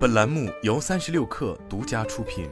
本栏目由三十六氪独家出品。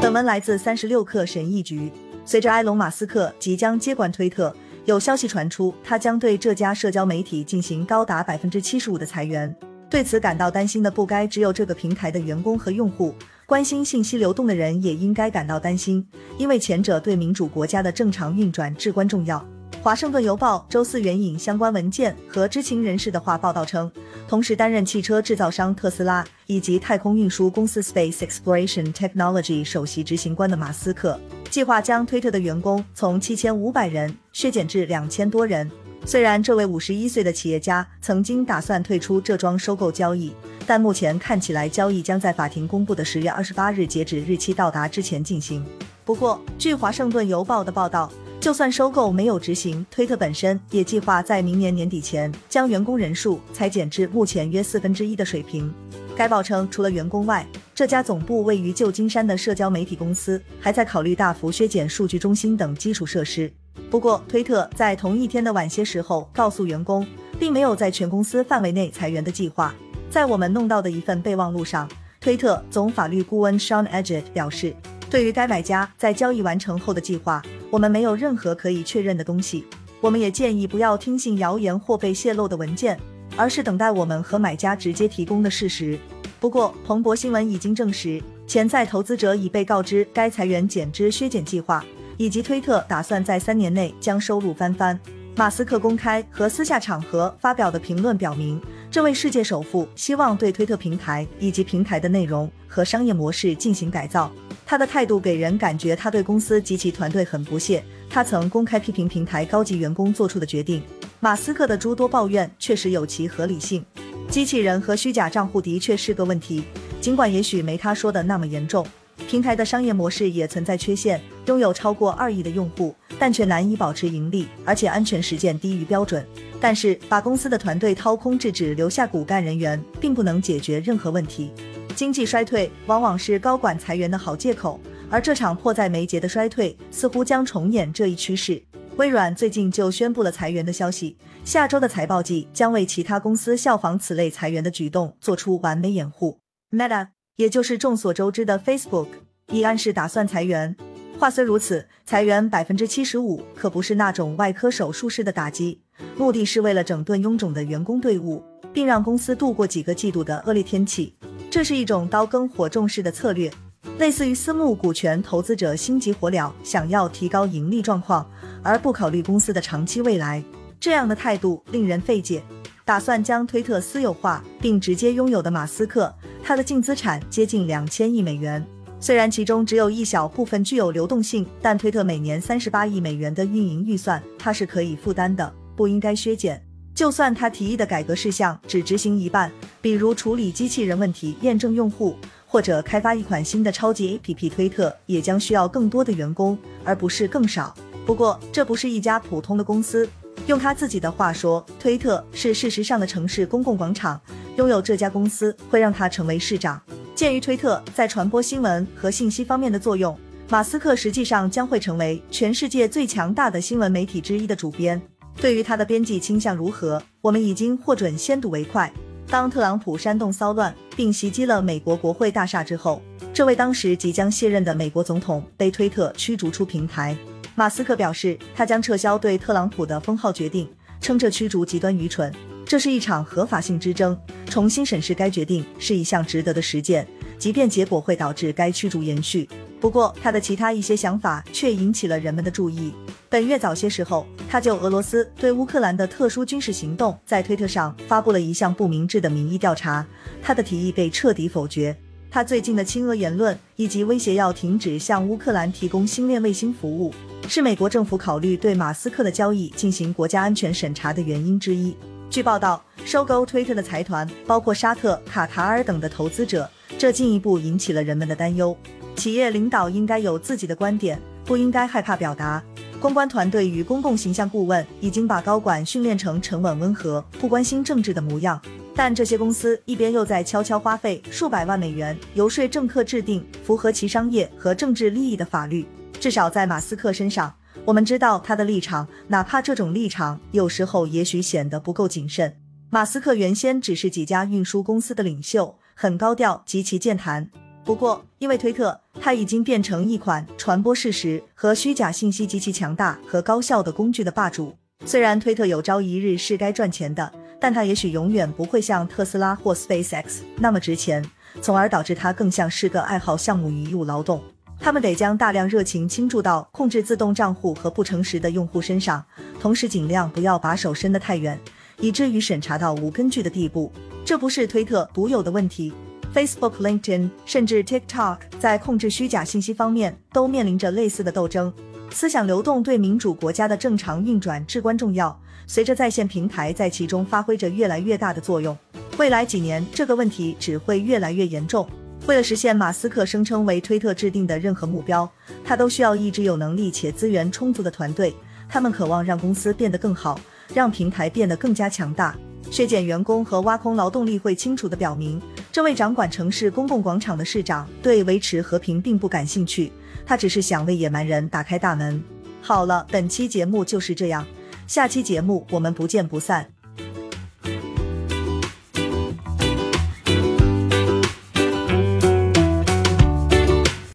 本文来自三十六氪神译局。随着埃隆·马斯克即将接管推特，有消息传出，他将对这家社交媒体进行高达百分之七十五的裁员。对此感到担心的不该只有这个平台的员工和用户，关心信息流动的人也应该感到担心，因为前者对民主国家的正常运转至关重要。华盛顿邮报周四援引相关文件和知情人士的话报道称，同时担任汽车制造商特斯拉以及太空运输公司 Space Exploration Technology 首席执行官的马斯克，计划将推特的员工从七千五百人削减至两千多人。虽然这位五十一岁的企业家曾经打算退出这桩收购交易，但目前看起来交易将在法庭公布的十月二十八日截止日期到达之前进行。不过，据华盛顿邮报的报道。就算收购没有执行，推特本身也计划在明年年底前将员工人数裁减至目前约四分之一的水平。该报称，除了员工外，这家总部位于旧金山的社交媒体公司还在考虑大幅削减数据中心等基础设施。不过，推特在同一天的晚些时候告诉员工，并没有在全公司范围内裁员的计划。在我们弄到的一份备忘录上，推特总法律顾问 Sean Edge 表示，对于该买家在交易完成后的计划。我们没有任何可以确认的东西，我们也建议不要听信谣言或被泄露的文件，而是等待我们和买家直接提供的事实。不过，彭博新闻已经证实，潜在投资者已被告知该裁员减支削减计划，以及推特打算在三年内将收入翻番。马斯克公开和私下场合发表的评论表明，这位世界首富希望对推特平台以及平台的内容和商业模式进行改造。他的态度给人感觉他对公司及其团队很不屑。他曾公开批评平台高级员工做出的决定。马斯克的诸多抱怨确实有其合理性。机器人和虚假账户的确是个问题，尽管也许没他说的那么严重。平台的商业模式也存在缺陷，拥有超过二亿的用户，但却难以保持盈利，而且安全实践低于标准。但是，把公司的团队掏空至只留下骨干人员，并不能解决任何问题。经济衰退往往是高管裁员的好借口，而这场迫在眉睫的衰退似乎将重演这一趋势。微软最近就宣布了裁员的消息，下周的财报季将为其他公司效仿此类裁员的举动做出完美掩护。Meta，也就是众所周知的 Facebook，已暗示打算裁员。话虽如此，裁员百分之七十五可不是那种外科手术式的打击，目的是为了整顿臃肿的员工队伍，并让公司度过几个季度的恶劣天气。这是一种刀耕火种式的策略，类似于私募股权投资者心急火燎想要提高盈利状况，而不考虑公司的长期未来。这样的态度令人费解。打算将推特私有化并直接拥有的马斯克，他的净资产接近两千亿美元。虽然其中只有一小部分具有流动性，但推特每年三十八亿美元的运营预算，他是可以负担的，不应该削减。就算他提议的改革事项只执行一半，比如处理机器人问题、验证用户，或者开发一款新的超级 APP，推特也将需要更多的员工，而不是更少。不过，这不是一家普通的公司。用他自己的话说，推特是事实上的城市公共广场。拥有这家公司会让他成为市长。鉴于推特在传播新闻和信息方面的作用，马斯克实际上将会成为全世界最强大的新闻媒体之一的主编。对于他的编辑倾向如何，我们已经获准先睹为快。当特朗普煽动骚乱并袭击了美国国会大厦之后，这位当时即将卸任的美国总统被推特驱逐出平台。马斯克表示，他将撤销对特朗普的封号决定，称这驱逐极端愚蠢。这是一场合法性之争，重新审视该决定是一项值得的实践，即便结果会导致该驱逐延续。不过，他的其他一些想法却引起了人们的注意。本月早些时候，他就俄罗斯对乌克兰的特殊军事行动在推特上发布了一项不明智的民意调查，他的提议被彻底否决。他最近的亲俄言论以及威胁要停止向乌克兰提供星链卫星服务，是美国政府考虑对马斯克的交易进行国家安全审查的原因之一。据报道，收购推特的财团包括沙特、卡塔尔等的投资者，这进一步引起了人们的担忧。企业领导应该有自己的观点，不应该害怕表达。公关团队与公共形象顾问已经把高管训练成沉稳温和、不关心政治的模样，但这些公司一边又在悄悄花费数百万美元游说政客制定符合其商业和政治利益的法律。至少在马斯克身上，我们知道他的立场，哪怕这种立场有时候也许显得不够谨慎。马斯克原先只是几家运输公司的领袖，很高调，极其健谈。不过，因为推特，它已经变成一款传播事实和虚假信息极其强大和高效的工具的霸主。虽然推特有朝一日是该赚钱的，但它也许永远不会像特斯拉或 SpaceX 那么值钱，从而导致它更像是个爱好项目与义务劳动。他们得将大量热情倾注到控制自动账户和不诚实的用户身上，同时尽量不要把手伸得太远，以至于审查到无根据的地步。这不是推特独有的问题。Facebook、LinkedIn 甚至 TikTok 在控制虚假信息方面都面临着类似的斗争。思想流动对民主国家的正常运转至关重要。随着在线平台在其中发挥着越来越大的作用，未来几年这个问题只会越来越严重。为了实现马斯克声称为推特制定的任何目标，他都需要一支有能力且资源充足的团队。他们渴望让公司变得更好，让平台变得更加强大。削减员工和挖空劳动力会清楚地表明。这位掌管城市公共广场的市长对维持和平并不感兴趣，他只是想为野蛮人打开大门。好了，本期节目就是这样，下期节目我们不见不散。